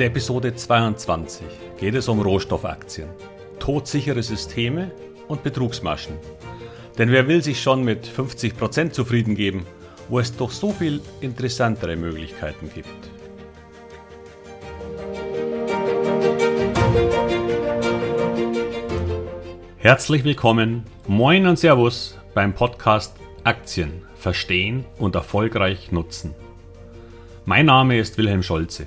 der Episode 22 geht es um Rohstoffaktien, todsichere Systeme und Betrugsmaschen. Denn wer will sich schon mit 50% zufrieden geben, wo es doch so viel interessantere Möglichkeiten gibt? Herzlich willkommen, moin und Servus beim Podcast Aktien verstehen und erfolgreich nutzen. Mein Name ist Wilhelm Scholze.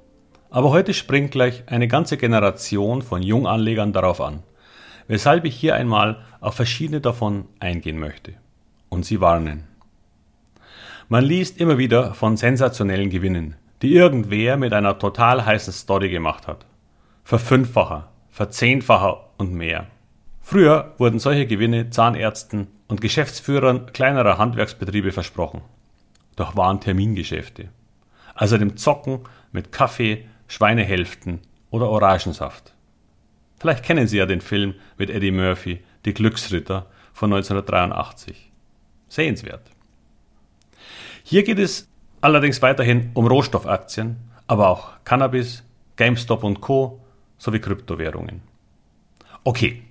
Aber heute springt gleich eine ganze Generation von Junganlegern darauf an, weshalb ich hier einmal auf verschiedene davon eingehen möchte und sie warnen. Man liest immer wieder von sensationellen Gewinnen, die irgendwer mit einer total heißen Story gemacht hat. Verfünffacher, verzehnfacher und mehr. Früher wurden solche Gewinne Zahnärzten und Geschäftsführern kleinerer Handwerksbetriebe versprochen. Doch waren Termingeschäfte. Also dem Zocken mit Kaffee, Schweinehälften oder Orangensaft. Vielleicht kennen Sie ja den Film mit Eddie Murphy, Die Glücksritter von 1983. Sehenswert. Hier geht es allerdings weiterhin um Rohstoffaktien, aber auch Cannabis, GameStop und Co. sowie Kryptowährungen. Okay,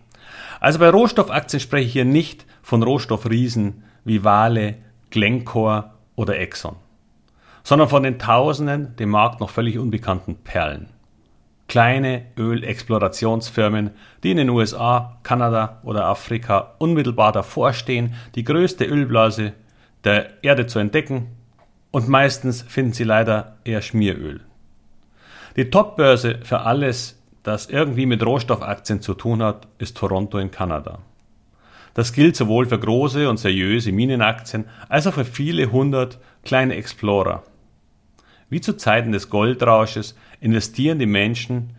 also bei Rohstoffaktien spreche ich hier nicht von Rohstoffriesen wie Vale, Glencore oder Exxon sondern von den Tausenden dem Markt noch völlig unbekannten Perlen. Kleine Ölexplorationsfirmen, die in den USA, Kanada oder Afrika unmittelbar davor stehen, die größte Ölblase der Erde zu entdecken und meistens finden sie leider eher Schmieröl. Die Topbörse für alles, das irgendwie mit Rohstoffaktien zu tun hat, ist Toronto in Kanada. Das gilt sowohl für große und seriöse Minenaktien als auch für viele hundert kleine Explorer. Wie zu Zeiten des Goldrausches investieren die Menschen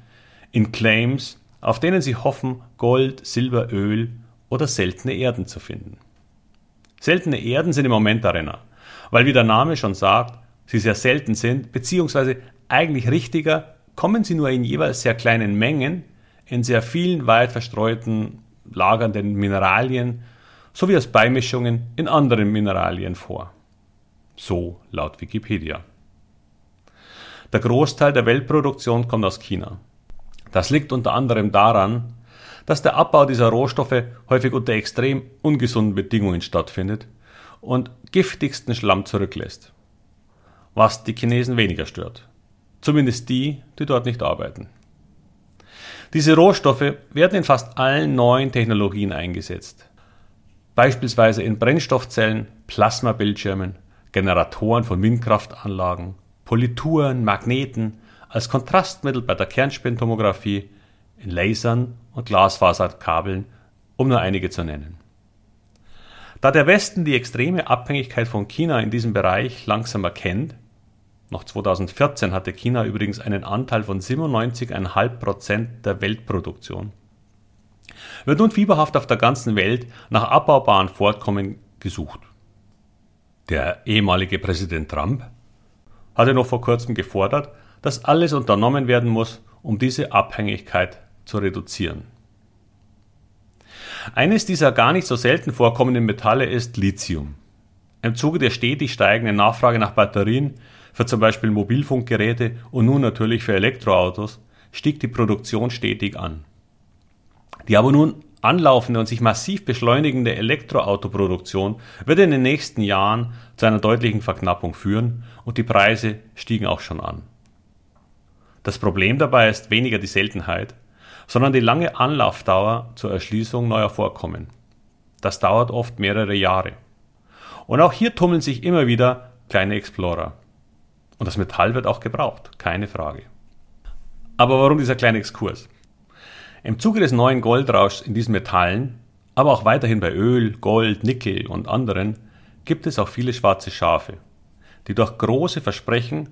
in Claims, auf denen sie hoffen, Gold, Silber, Öl oder seltene Erden zu finden. Seltene Erden sind im Moment der weil wie der Name schon sagt, sie sehr selten sind, beziehungsweise eigentlich richtiger, kommen sie nur in jeweils sehr kleinen Mengen in sehr vielen weit verstreuten lagernden Mineralien sowie als Beimischungen in anderen Mineralien vor. So laut Wikipedia. Der Großteil der Weltproduktion kommt aus China. Das liegt unter anderem daran, dass der Abbau dieser Rohstoffe häufig unter extrem ungesunden Bedingungen stattfindet und giftigsten Schlamm zurücklässt. Was die Chinesen weniger stört. Zumindest die, die dort nicht arbeiten. Diese Rohstoffe werden in fast allen neuen Technologien eingesetzt. Beispielsweise in Brennstoffzellen, Plasmabildschirmen, Generatoren von Windkraftanlagen, Polituren, Magneten, als Kontrastmittel bei der Kernspintomographie, in Lasern und Glasfaserkabeln, um nur einige zu nennen. Da der Westen die extreme Abhängigkeit von China in diesem Bereich langsam erkennt, noch 2014 hatte China übrigens einen Anteil von 97,5 Prozent der Weltproduktion, wird nun fieberhaft auf der ganzen Welt nach abbaubaren Vorkommen gesucht. Der ehemalige Präsident Trump hatte noch vor kurzem gefordert, dass alles unternommen werden muss, um diese Abhängigkeit zu reduzieren. Eines dieser gar nicht so selten vorkommenden Metalle ist Lithium. Im Zuge der stetig steigenden Nachfrage nach Batterien für zum Beispiel Mobilfunkgeräte und nun natürlich für Elektroautos stieg die Produktion stetig an. Die aber nun anlaufende und sich massiv beschleunigende Elektroautoproduktion wird in den nächsten Jahren zu einer deutlichen Verknappung führen und die Preise stiegen auch schon an. Das Problem dabei ist weniger die Seltenheit, sondern die lange Anlaufdauer zur Erschließung neuer Vorkommen. Das dauert oft mehrere Jahre. Und auch hier tummeln sich immer wieder kleine Explorer. Und das Metall wird auch gebraucht, keine Frage. Aber warum dieser kleine Exkurs? Im Zuge des neuen Goldrauschs in diesen Metallen, aber auch weiterhin bei Öl, Gold, Nickel und anderen, gibt es auch viele schwarze Schafe, die durch große Versprechen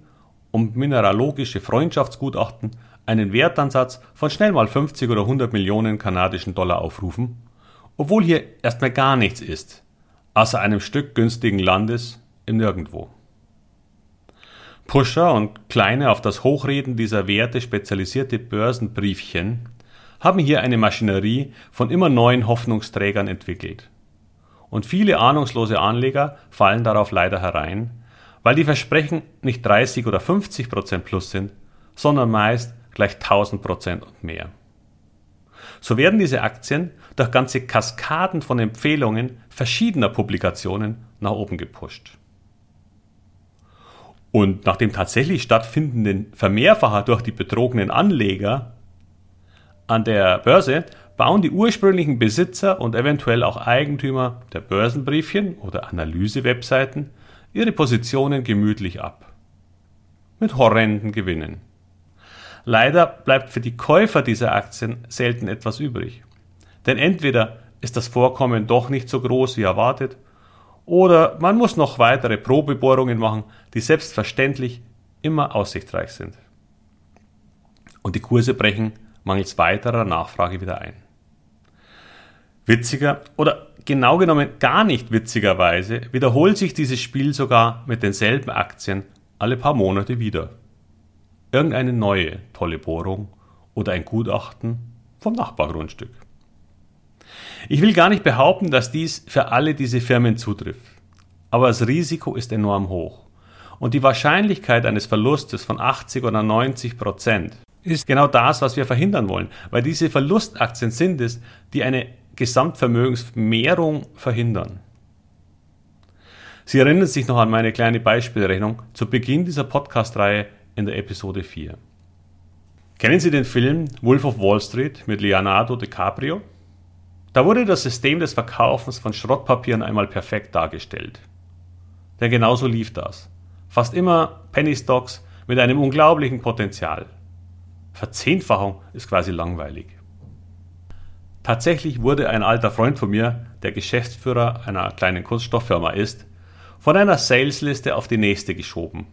und mineralogische Freundschaftsgutachten einen Wertansatz von schnell mal 50 oder 100 Millionen kanadischen Dollar aufrufen, obwohl hier erstmal gar nichts ist, außer einem Stück günstigen Landes im Nirgendwo. Pusher und kleine auf das Hochreden dieser Werte spezialisierte Börsenbriefchen haben hier eine Maschinerie von immer neuen Hoffnungsträgern entwickelt. Und viele ahnungslose Anleger fallen darauf leider herein, weil die Versprechen nicht 30 oder 50 Prozent plus sind, sondern meist gleich 1000 Prozent und mehr. So werden diese Aktien durch ganze Kaskaden von Empfehlungen verschiedener Publikationen nach oben gepusht. Und nach dem tatsächlich stattfindenden Vermehrfacher durch die betrogenen Anleger an der Börse bauen die ursprünglichen Besitzer und eventuell auch Eigentümer der Börsenbriefchen oder Analyse-Webseiten ihre Positionen gemütlich ab. Mit horrenden Gewinnen. Leider bleibt für die Käufer dieser Aktien selten etwas übrig. Denn entweder ist das Vorkommen doch nicht so groß wie erwartet, oder man muss noch weitere Probebohrungen machen, die selbstverständlich immer aussichtsreich sind. Und die Kurse brechen mangels weiterer Nachfrage wieder ein. Witziger oder genau genommen gar nicht witzigerweise wiederholt sich dieses Spiel sogar mit denselben Aktien alle paar Monate wieder. Irgendeine neue tolle Bohrung oder ein Gutachten vom Nachbargrundstück. Ich will gar nicht behaupten, dass dies für alle diese Firmen zutrifft, aber das Risiko ist enorm hoch und die Wahrscheinlichkeit eines Verlustes von 80 oder 90 Prozent ist genau das, was wir verhindern wollen, weil diese Verlustaktien sind es, die eine Gesamtvermögensmehrung verhindern. Sie erinnern sich noch an meine kleine Beispielrechnung zu Beginn dieser Podcast-Reihe in der Episode 4. Kennen Sie den Film Wolf of Wall Street mit Leonardo DiCaprio? Da wurde das System des Verkaufens von Schrottpapieren einmal perfekt dargestellt. Denn genauso lief das. Fast immer Penny Stocks mit einem unglaublichen Potenzial. Verzehnfachung ist quasi langweilig. Tatsächlich wurde ein alter Freund von mir, der Geschäftsführer einer kleinen Kunststofffirma ist, von einer Salesliste auf die nächste geschoben.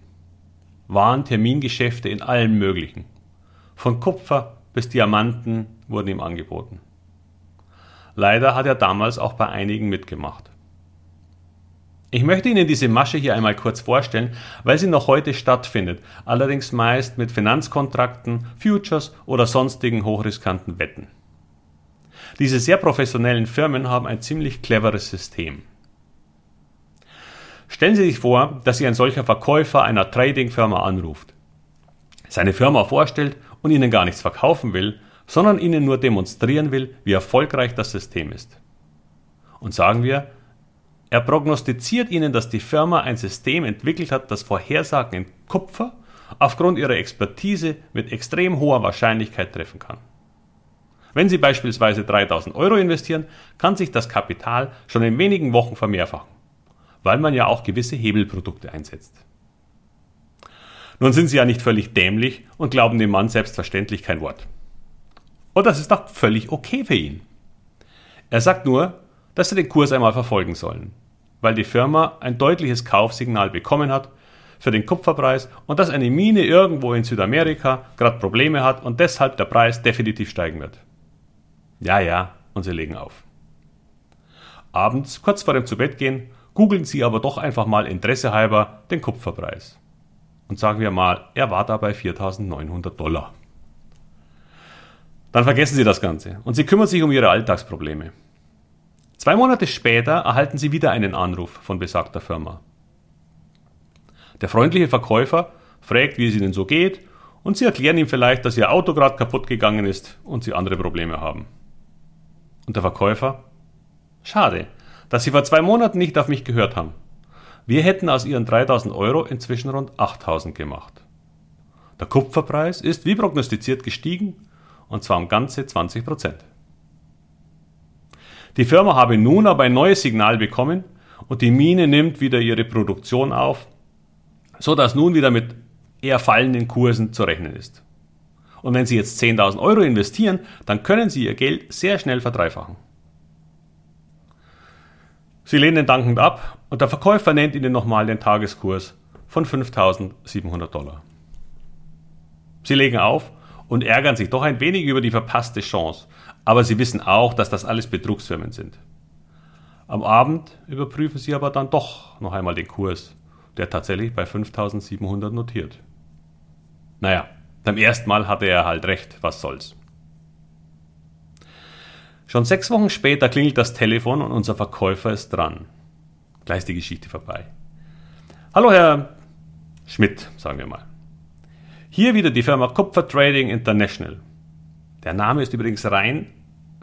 Waren Termingeschäfte in allen möglichen. Von Kupfer bis Diamanten wurden ihm angeboten. Leider hat er damals auch bei einigen mitgemacht. Ich möchte Ihnen diese Masche hier einmal kurz vorstellen, weil sie noch heute stattfindet, allerdings meist mit Finanzkontrakten, Futures oder sonstigen hochriskanten Wetten. Diese sehr professionellen Firmen haben ein ziemlich cleveres System. Stellen Sie sich vor, dass Sie ein solcher Verkäufer einer Trading-Firma anruft, seine Firma vorstellt und Ihnen gar nichts verkaufen will, sondern Ihnen nur demonstrieren will, wie erfolgreich das System ist. Und sagen wir, er prognostiziert Ihnen, dass die Firma ein System entwickelt hat, das Vorhersagen in Kupfer aufgrund ihrer Expertise mit extrem hoher Wahrscheinlichkeit treffen kann. Wenn Sie beispielsweise 3000 Euro investieren, kann sich das Kapital schon in wenigen Wochen vermehrfachen, weil man ja auch gewisse Hebelprodukte einsetzt. Nun sind Sie ja nicht völlig dämlich und glauben dem Mann selbstverständlich kein Wort. Und das ist doch völlig okay für ihn. Er sagt nur, dass sie den Kurs einmal verfolgen sollen, weil die Firma ein deutliches Kaufsignal bekommen hat für den Kupferpreis und dass eine Mine irgendwo in Südamerika gerade Probleme hat und deshalb der Preis definitiv steigen wird. Ja, ja, und sie legen auf. Abends, kurz vor dem Zubettgehen, googeln sie aber doch einfach mal interessehalber den Kupferpreis. Und sagen wir mal, er war dabei 4900 Dollar. Dann vergessen sie das Ganze und sie kümmern sich um ihre Alltagsprobleme. Zwei Monate später erhalten sie wieder einen Anruf von besagter Firma. Der freundliche Verkäufer fragt, wie es ihnen so geht, und sie erklären ihm vielleicht, dass ihr Auto gerade kaputt gegangen ist und sie andere Probleme haben. Und der Verkäufer? Schade, dass Sie vor zwei Monaten nicht auf mich gehört haben. Wir hätten aus Ihren 3000 Euro inzwischen rund 8000 gemacht. Der Kupferpreis ist wie prognostiziert gestiegen und zwar um ganze 20 Prozent. Die Firma habe nun aber ein neues Signal bekommen und die Mine nimmt wieder ihre Produktion auf, so dass nun wieder mit eher fallenden Kursen zu rechnen ist. Und wenn Sie jetzt 10.000 Euro investieren, dann können Sie Ihr Geld sehr schnell verdreifachen. Sie lehnen dankend ab und der Verkäufer nennt Ihnen nochmal den Tageskurs von 5.700 Dollar. Sie legen auf und ärgern sich doch ein wenig über die verpasste Chance. Aber sie wissen auch, dass das alles Betrugsfirmen sind. Am Abend überprüfen sie aber dann doch noch einmal den Kurs, der tatsächlich bei 5700 notiert. Naja, beim ersten Mal hatte er halt recht, was soll's. Schon sechs Wochen später klingelt das Telefon und unser Verkäufer ist dran. Gleich ist die Geschichte vorbei. Hallo Herr Schmidt, sagen wir mal. Hier wieder die Firma Kupfer Trading International. Der Name ist übrigens rein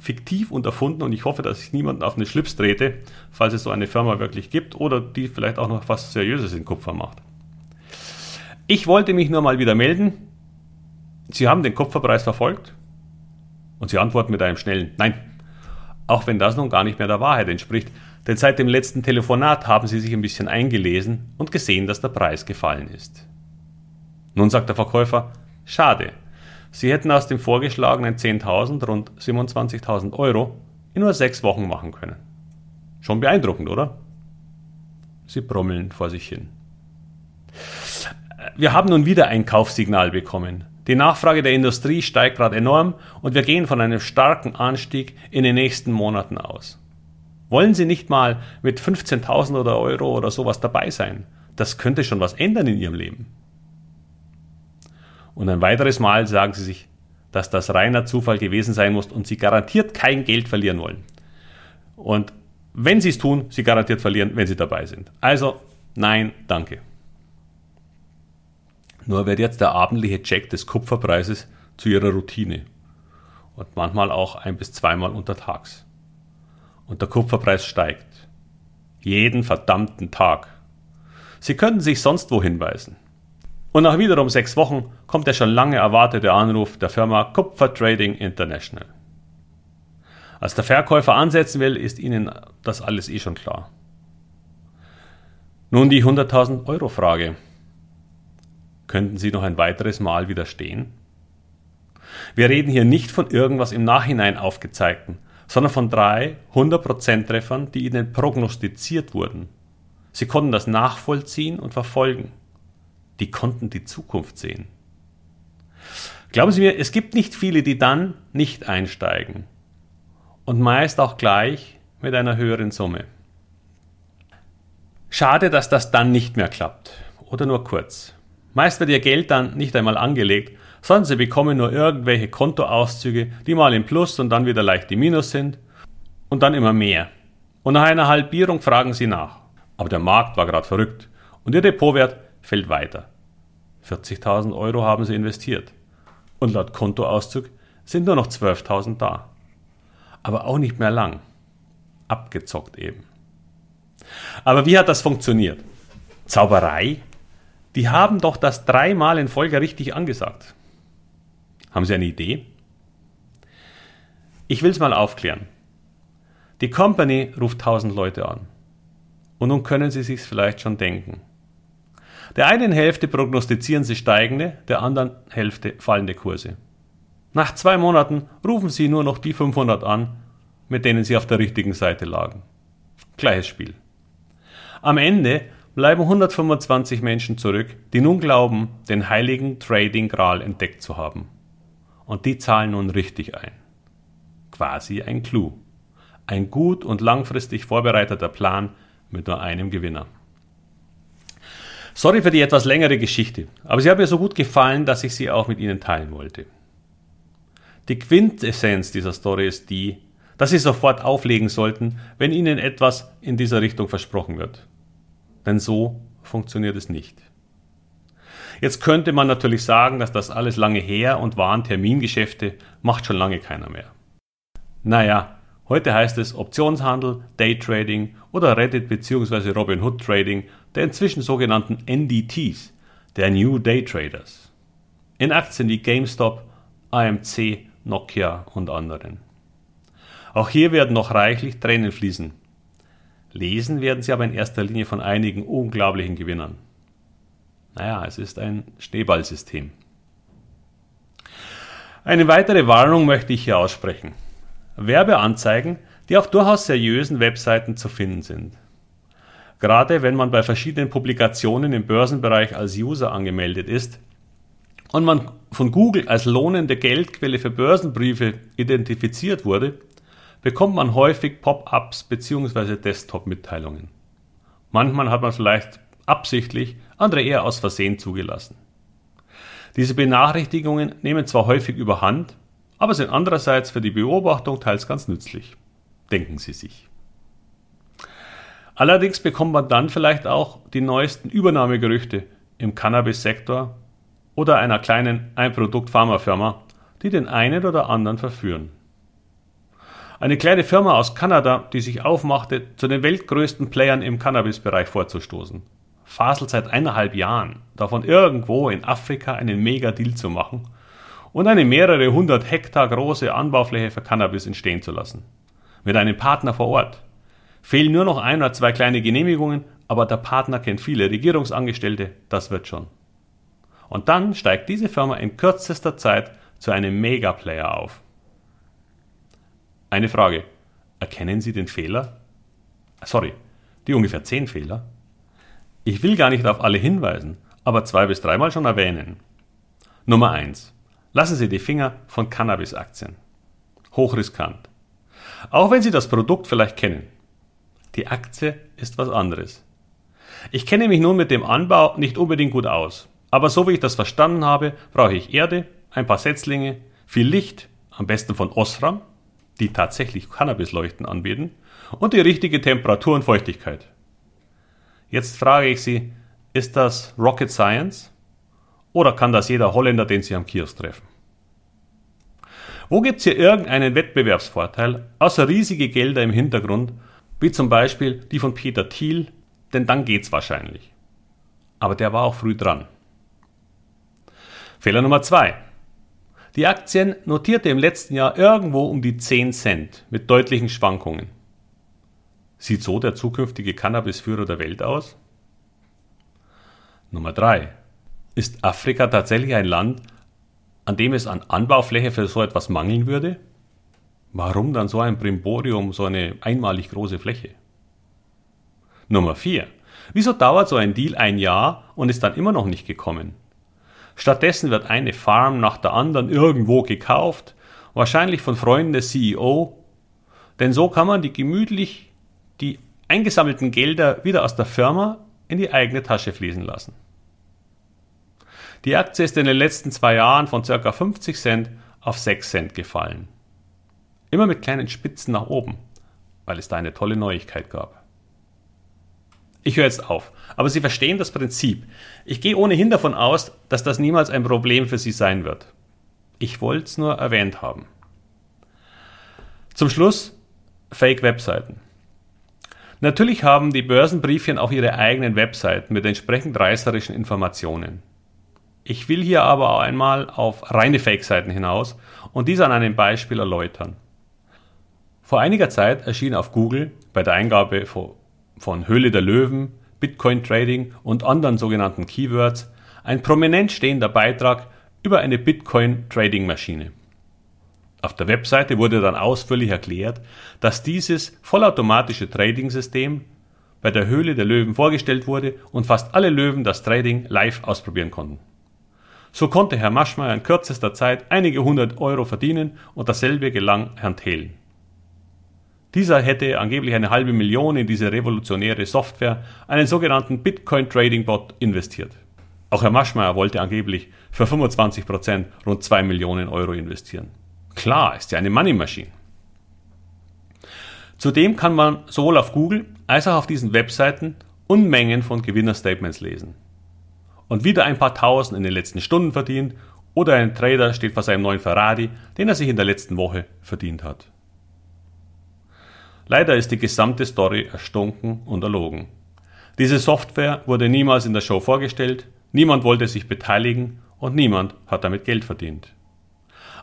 fiktiv und erfunden und ich hoffe, dass ich niemanden auf eine Schlips trete, falls es so eine Firma wirklich gibt oder die vielleicht auch noch was Seriöses in Kupfer macht. Ich wollte mich nur mal wieder melden. Sie haben den Kupferpreis verfolgt? Und Sie antworten mit einem schnellen Nein. Auch wenn das nun gar nicht mehr der Wahrheit entspricht, denn seit dem letzten Telefonat haben Sie sich ein bisschen eingelesen und gesehen, dass der Preis gefallen ist. Nun sagt der Verkäufer, schade, Sie hätten aus dem vorgeschlagenen 10.000 rund 27.000 Euro in nur sechs Wochen machen können. Schon beeindruckend, oder? Sie brummeln vor sich hin. Wir haben nun wieder ein Kaufsignal bekommen. Die Nachfrage der Industrie steigt gerade enorm und wir gehen von einem starken Anstieg in den nächsten Monaten aus. Wollen Sie nicht mal mit 15.000 oder Euro oder sowas dabei sein? Das könnte schon was ändern in Ihrem Leben. Und ein weiteres Mal sagen sie sich, dass das reiner Zufall gewesen sein muss und sie garantiert kein Geld verlieren wollen. Und wenn sie es tun, sie garantiert verlieren, wenn sie dabei sind. Also, nein, danke. Nur wird jetzt der abendliche Check des Kupferpreises zu ihrer Routine. Und manchmal auch ein bis zweimal untertags. Und der Kupferpreis steigt. Jeden verdammten Tag. Sie könnten sich sonst wo hinweisen. Und nach wiederum sechs Wochen kommt der schon lange erwartete Anruf der Firma Kupfer Trading International. Als der Verkäufer ansetzen will, ist Ihnen das alles eh schon klar. Nun die 100.000 Euro Frage. Könnten Sie noch ein weiteres Mal widerstehen? Wir reden hier nicht von irgendwas im Nachhinein aufgezeigten, sondern von drei 100% Treffern, die Ihnen prognostiziert wurden. Sie konnten das nachvollziehen und verfolgen die konnten die Zukunft sehen. Glauben Sie mir, es gibt nicht viele, die dann nicht einsteigen. Und meist auch gleich mit einer höheren Summe. Schade, dass das dann nicht mehr klappt. Oder nur kurz. Meist wird ihr Geld dann nicht einmal angelegt, sondern sie bekommen nur irgendwelche Kontoauszüge, die mal im Plus und dann wieder leicht im Minus sind und dann immer mehr. Und nach einer Halbierung fragen sie nach. Aber der Markt war gerade verrückt und ihr Depotwert fällt weiter. 40.000 Euro haben sie investiert. Und laut Kontoauszug sind nur noch 12.000 da. Aber auch nicht mehr lang. Abgezockt eben. Aber wie hat das funktioniert? Zauberei? Die haben doch das dreimal in Folge richtig angesagt. Haben Sie eine Idee? Ich will es mal aufklären. Die Company ruft 1000 Leute an. Und nun können Sie sich's vielleicht schon denken. Der einen Hälfte prognostizieren sie steigende, der anderen Hälfte fallende Kurse. Nach zwei Monaten rufen sie nur noch die 500 an, mit denen sie auf der richtigen Seite lagen. Gleiches Spiel. Am Ende bleiben 125 Menschen zurück, die nun glauben, den heiligen Trading Gral entdeckt zu haben. Und die zahlen nun richtig ein. Quasi ein Clou. Ein gut und langfristig vorbereiteter Plan mit nur einem Gewinner. Sorry für die etwas längere Geschichte, aber sie hat mir so gut gefallen, dass ich sie auch mit Ihnen teilen wollte. Die Quintessenz dieser Story ist die, dass Sie sofort auflegen sollten, wenn Ihnen etwas in dieser Richtung versprochen wird. Denn so funktioniert es nicht. Jetzt könnte man natürlich sagen, dass das alles lange her und waren Termingeschäfte, macht schon lange keiner mehr. Naja, Heute heißt es Optionshandel, Daytrading oder Reddit bzw. Robinhood Trading der inzwischen sogenannten NDTs, der New Day Traders. In Aktien wie GameStop, AMC, Nokia und anderen. Auch hier werden noch reichlich Tränen fließen. Lesen werden sie aber in erster Linie von einigen unglaublichen Gewinnern. Naja, es ist ein Schneeballsystem. Eine weitere Warnung möchte ich hier aussprechen. Werbeanzeigen, die auf durchaus seriösen Webseiten zu finden sind. Gerade wenn man bei verschiedenen Publikationen im Börsenbereich als User angemeldet ist und man von Google als lohnende Geldquelle für Börsenbriefe identifiziert wurde, bekommt man häufig Pop-ups bzw. Desktop-Mitteilungen. Manchmal hat man vielleicht absichtlich, andere eher aus Versehen zugelassen. Diese Benachrichtigungen nehmen zwar häufig überhand, aber sind andererseits für die Beobachtung teils ganz nützlich. Denken Sie sich. Allerdings bekommt man dann vielleicht auch die neuesten Übernahmegerüchte im Cannabis-Sektor oder einer kleinen Ein-Produkt-Pharmafirma, die den einen oder anderen verführen. Eine kleine Firma aus Kanada, die sich aufmachte, zu den weltgrößten Playern im Cannabis-Bereich vorzustoßen, faselt seit eineinhalb Jahren davon irgendwo in Afrika einen Mega-Deal zu machen und eine mehrere hundert Hektar große Anbaufläche für Cannabis entstehen zu lassen. Mit einem Partner vor Ort. Fehlen nur noch ein oder zwei kleine Genehmigungen, aber der Partner kennt viele Regierungsangestellte, das wird schon. Und dann steigt diese Firma in kürzester Zeit zu einem Mega-Player auf. Eine Frage. Erkennen Sie den Fehler? Sorry, die ungefähr zehn Fehler? Ich will gar nicht auf alle hinweisen, aber zwei bis dreimal schon erwähnen. Nummer eins: Lassen Sie die Finger von Cannabis-Aktien. Hochriskant. Auch wenn Sie das Produkt vielleicht kennen. Die Aktie ist was anderes. Ich kenne mich nun mit dem Anbau nicht unbedingt gut aus, aber so wie ich das verstanden habe, brauche ich Erde, ein paar Setzlinge, viel Licht, am besten von Osram, die tatsächlich Cannabisleuchten anbieten, und die richtige Temperatur und Feuchtigkeit. Jetzt frage ich Sie, ist das Rocket Science? Oder kann das jeder Holländer, den Sie am Kiosk treffen? Wo gibt es hier irgendeinen Wettbewerbsvorteil, außer riesige Gelder im Hintergrund, wie zum Beispiel die von Peter Thiel, denn dann geht's wahrscheinlich. Aber der war auch früh dran. Fehler Nummer zwei: Die Aktien notierte im letzten Jahr irgendwo um die 10 Cent mit deutlichen Schwankungen. Sieht so der zukünftige Cannabisführer der Welt aus? Nummer drei: Ist Afrika tatsächlich ein Land, an dem es an Anbaufläche für so etwas mangeln würde? Warum dann so ein Brimborium, so eine einmalig große Fläche? Nummer 4. Wieso dauert so ein Deal ein Jahr und ist dann immer noch nicht gekommen? Stattdessen wird eine Farm nach der anderen irgendwo gekauft, wahrscheinlich von Freunden des CEO, denn so kann man die gemütlich die eingesammelten Gelder wieder aus der Firma in die eigene Tasche fließen lassen. Die Aktie ist in den letzten zwei Jahren von ca. 50 Cent auf 6 Cent gefallen. Immer mit kleinen Spitzen nach oben, weil es da eine tolle Neuigkeit gab. Ich höre jetzt auf, aber Sie verstehen das Prinzip. Ich gehe ohnehin davon aus, dass das niemals ein Problem für Sie sein wird. Ich wollte es nur erwähnt haben. Zum Schluss Fake-Webseiten. Natürlich haben die Börsenbriefchen auch ihre eigenen Webseiten mit entsprechend reißerischen Informationen. Ich will hier aber auch einmal auf reine Fake-Seiten hinaus und dies an einem Beispiel erläutern. Vor einiger Zeit erschien auf Google bei der Eingabe von Höhle der Löwen, Bitcoin Trading und anderen sogenannten Keywords ein prominent stehender Beitrag über eine Bitcoin Trading Maschine. Auf der Webseite wurde dann ausführlich erklärt, dass dieses vollautomatische Trading-System bei der Höhle der Löwen vorgestellt wurde und fast alle Löwen das Trading live ausprobieren konnten. So konnte Herr Maschmeyer in kürzester Zeit einige hundert Euro verdienen und dasselbe gelang Herrn Thelen. Dieser hätte angeblich eine halbe Million in diese revolutionäre Software, einen sogenannten Bitcoin Trading Bot, investiert. Auch Herr Maschmeyer wollte angeblich für 25 Prozent rund 2 Millionen Euro investieren. Klar, ist ja eine Money Machine. Zudem kann man sowohl auf Google als auch auf diesen Webseiten Unmengen von Gewinnerstatements lesen. Und wieder ein paar Tausend in den letzten Stunden verdient oder ein Trader steht vor seinem neuen Ferrari, den er sich in der letzten Woche verdient hat. Leider ist die gesamte Story erstunken und erlogen. Diese Software wurde niemals in der Show vorgestellt, niemand wollte sich beteiligen und niemand hat damit Geld verdient.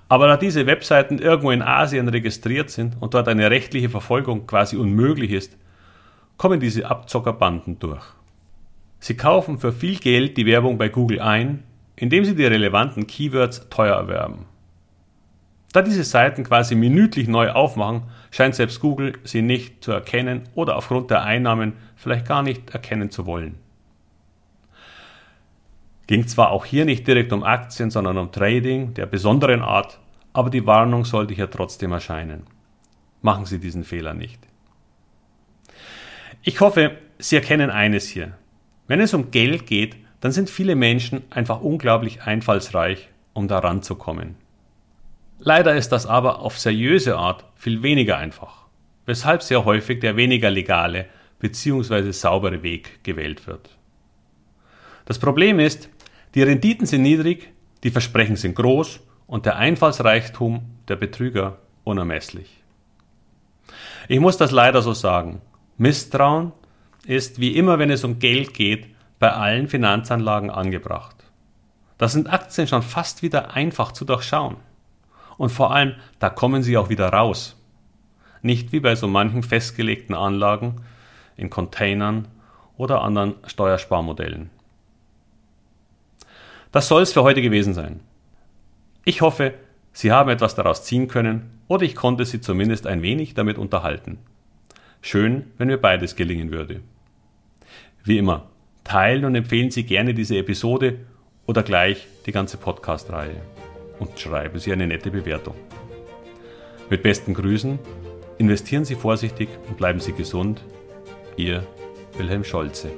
Aber da diese Webseiten irgendwo in Asien registriert sind und dort eine rechtliche Verfolgung quasi unmöglich ist, kommen diese Abzockerbanden durch. Sie kaufen für viel Geld die Werbung bei Google ein, indem sie die relevanten Keywords teuer erwerben. Da diese Seiten quasi minütlich neu aufmachen, scheint selbst Google sie nicht zu erkennen oder aufgrund der Einnahmen vielleicht gar nicht erkennen zu wollen. Ging zwar auch hier nicht direkt um Aktien, sondern um Trading der besonderen Art, aber die Warnung sollte hier trotzdem erscheinen. Machen Sie diesen Fehler nicht. Ich hoffe, Sie erkennen eines hier. Wenn es um Geld geht, dann sind viele Menschen einfach unglaublich einfallsreich, um da ranzukommen. Leider ist das aber auf seriöse Art viel weniger einfach, weshalb sehr häufig der weniger legale bzw. saubere Weg gewählt wird. Das Problem ist, die Renditen sind niedrig, die Versprechen sind groß und der Einfallsreichtum der Betrüger unermesslich. Ich muss das leider so sagen. Misstrauen ist, wie immer wenn es um Geld geht, bei allen Finanzanlagen angebracht. Da sind Aktien schon fast wieder einfach zu durchschauen. Und vor allem, da kommen sie auch wieder raus. Nicht wie bei so manchen festgelegten Anlagen in Containern oder anderen Steuersparmodellen. Das soll es für heute gewesen sein. Ich hoffe, Sie haben etwas daraus ziehen können oder ich konnte Sie zumindest ein wenig damit unterhalten. Schön, wenn mir beides gelingen würde. Wie immer, teilen und empfehlen Sie gerne diese Episode oder gleich die ganze Podcast-Reihe und schreiben Sie eine nette Bewertung. Mit besten Grüßen, investieren Sie vorsichtig und bleiben Sie gesund. Ihr Wilhelm Scholze.